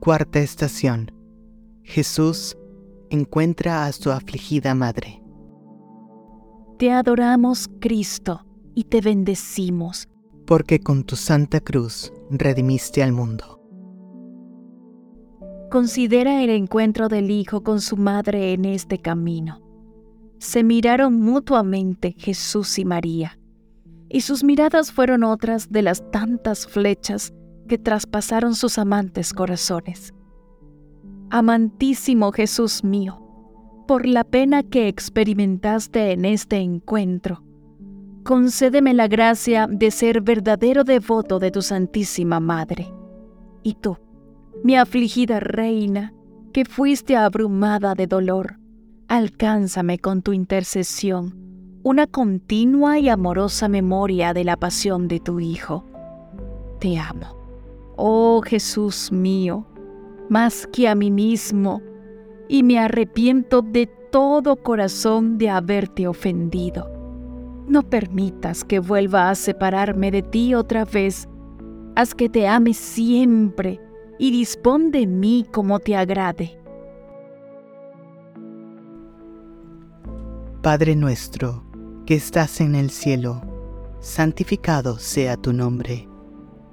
Cuarta estación. Jesús encuentra a su afligida madre. Te adoramos, Cristo, y te bendecimos. Porque con tu santa cruz redimiste al mundo. Considera el encuentro del Hijo con su madre en este camino. Se miraron mutuamente Jesús y María, y sus miradas fueron otras de las tantas flechas que traspasaron sus amantes corazones. Amantísimo Jesús mío, por la pena que experimentaste en este encuentro, concédeme la gracia de ser verdadero devoto de tu Santísima Madre. Y tú, mi afligida reina, que fuiste abrumada de dolor, alcánzame con tu intercesión una continua y amorosa memoria de la pasión de tu Hijo. Te amo oh Jesús mío, más que a mí mismo, y me arrepiento de todo corazón de haberte ofendido. No permitas que vuelva a separarme de ti otra vez. Haz que te ame siempre y dispón de mí como te agrade. Padre nuestro, que estás en el cielo, santificado sea tu nombre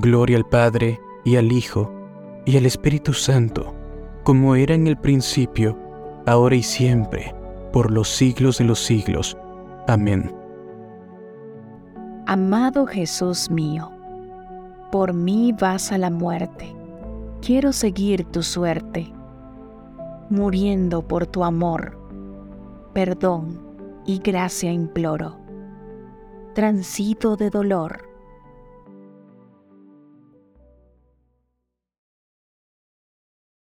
Gloria al Padre, y al Hijo, y al Espíritu Santo, como era en el principio, ahora y siempre, por los siglos de los siglos. Amén. Amado Jesús mío, por mí vas a la muerte. Quiero seguir tu suerte, muriendo por tu amor. Perdón y gracia imploro. Transito de dolor